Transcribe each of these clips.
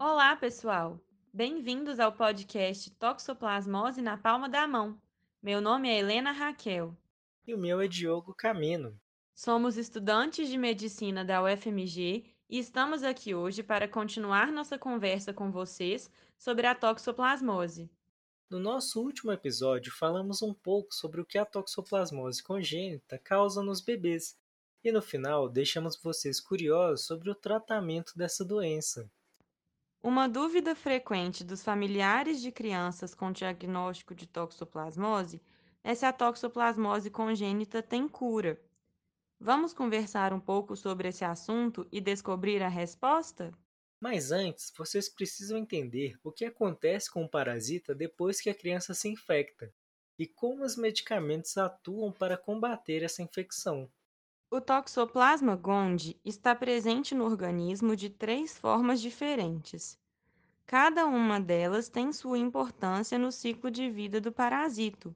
Olá, pessoal! Bem-vindos ao podcast Toxoplasmose na Palma da Mão. Meu nome é Helena Raquel. E o meu é Diogo Camino. Somos estudantes de medicina da UFMG e estamos aqui hoje para continuar nossa conversa com vocês sobre a toxoplasmose. No nosso último episódio, falamos um pouco sobre o que a toxoplasmose congênita causa nos bebês e no final deixamos vocês curiosos sobre o tratamento dessa doença. Uma dúvida frequente dos familiares de crianças com diagnóstico de toxoplasmose é se a toxoplasmose congênita tem cura. Vamos conversar um pouco sobre esse assunto e descobrir a resposta? Mas antes, vocês precisam entender o que acontece com o parasita depois que a criança se infecta e como os medicamentos atuam para combater essa infecção. O Toxoplasma gondii está presente no organismo de três formas diferentes. Cada uma delas tem sua importância no ciclo de vida do parasito.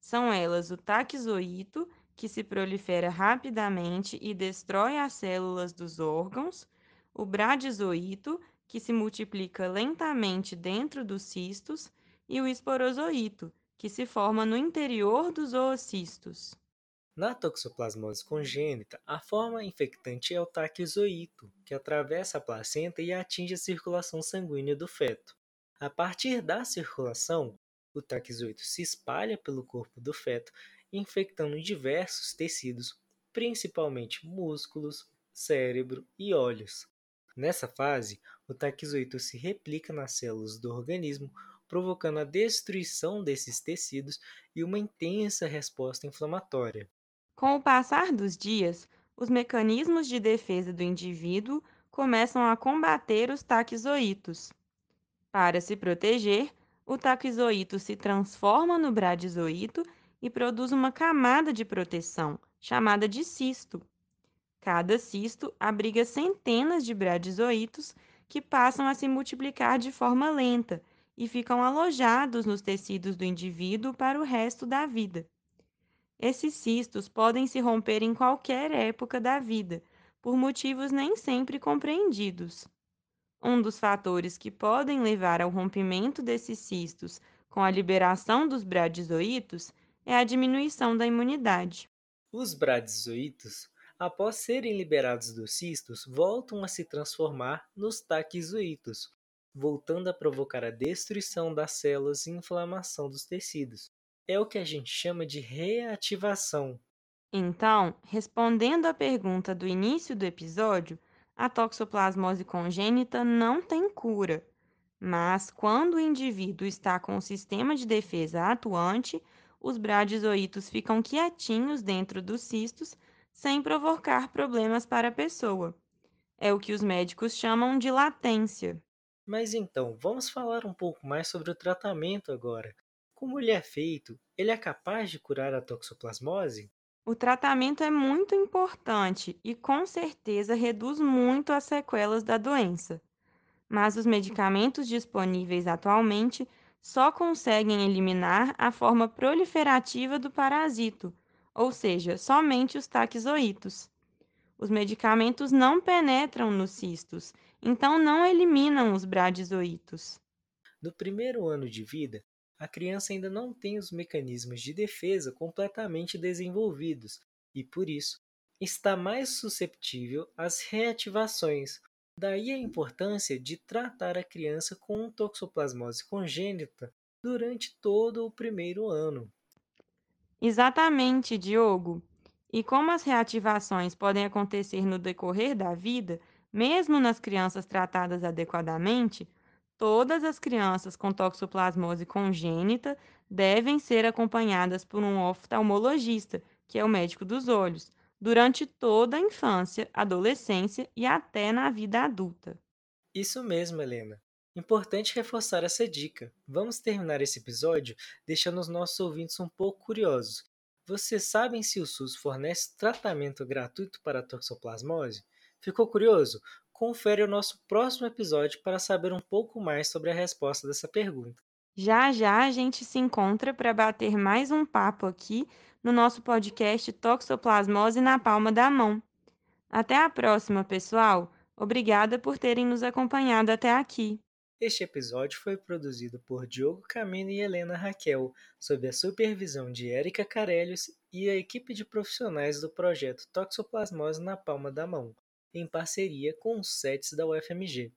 São elas o taquizoíto, que se prolifera rapidamente e destrói as células dos órgãos, o bradizoíto, que se multiplica lentamente dentro dos cistos, e o esporozoíto, que se forma no interior dos oocistos. Na toxoplasmose congênita, a forma infectante é o taquizoíto, que atravessa a placenta e atinge a circulação sanguínea do feto. A partir da circulação, o taquizoíto se espalha pelo corpo do feto, infectando diversos tecidos, principalmente músculos, cérebro e olhos. Nessa fase, o taquizoíto se replica nas células do organismo, provocando a destruição desses tecidos e uma intensa resposta inflamatória. Com o passar dos dias, os mecanismos de defesa do indivíduo começam a combater os taquizoítos. Para se proteger, o taquizoíto se transforma no bradizoíto e produz uma camada de proteção, chamada de cisto. Cada cisto abriga centenas de bradizoítos que passam a se multiplicar de forma lenta e ficam alojados nos tecidos do indivíduo para o resto da vida. Esses cistos podem se romper em qualquer época da vida, por motivos nem sempre compreendidos. Um dos fatores que podem levar ao rompimento desses cistos com a liberação dos bradizoítos é a diminuição da imunidade. Os bradizoítos, após serem liberados dos cistos, voltam a se transformar nos taquizoítos, voltando a provocar a destruição das células e inflamação dos tecidos é o que a gente chama de reativação. Então, respondendo à pergunta do início do episódio, a toxoplasmose congênita não tem cura. Mas, quando o indivíduo está com o sistema de defesa atuante, os bradizoítos ficam quietinhos dentro dos cistos, sem provocar problemas para a pessoa. É o que os médicos chamam de latência. Mas então, vamos falar um pouco mais sobre o tratamento agora. Como ele é feito, ele é capaz de curar a toxoplasmose? O tratamento é muito importante e com certeza reduz muito as sequelas da doença. Mas os medicamentos disponíveis atualmente só conseguem eliminar a forma proliferativa do parasito, ou seja, somente os taquizoítos. Os medicamentos não penetram nos cistos, então não eliminam os bradizoítos. No primeiro ano de vida, a criança ainda não tem os mecanismos de defesa completamente desenvolvidos e, por isso, está mais susceptível às reativações. Daí a importância de tratar a criança com toxoplasmose congênita durante todo o primeiro ano. Exatamente, Diogo. E como as reativações podem acontecer no decorrer da vida, mesmo nas crianças tratadas adequadamente, Todas as crianças com toxoplasmose congênita devem ser acompanhadas por um oftalmologista, que é o médico dos olhos, durante toda a infância, adolescência e até na vida adulta. Isso mesmo, Helena. Importante reforçar essa dica. Vamos terminar esse episódio deixando os nossos ouvintes um pouco curiosos. Vocês sabem se o SUS fornece tratamento gratuito para a toxoplasmose? Ficou curioso? Confere o nosso próximo episódio para saber um pouco mais sobre a resposta dessa pergunta. Já já a gente se encontra para bater mais um papo aqui no nosso podcast Toxoplasmose na Palma da Mão. Até a próxima, pessoal! Obrigada por terem nos acompanhado até aqui. Este episódio foi produzido por Diogo Camino e Helena Raquel, sob a supervisão de Érica Carelhos e a equipe de profissionais do projeto Toxoplasmose na Palma da Mão, em parceria com os SETs da UFMG.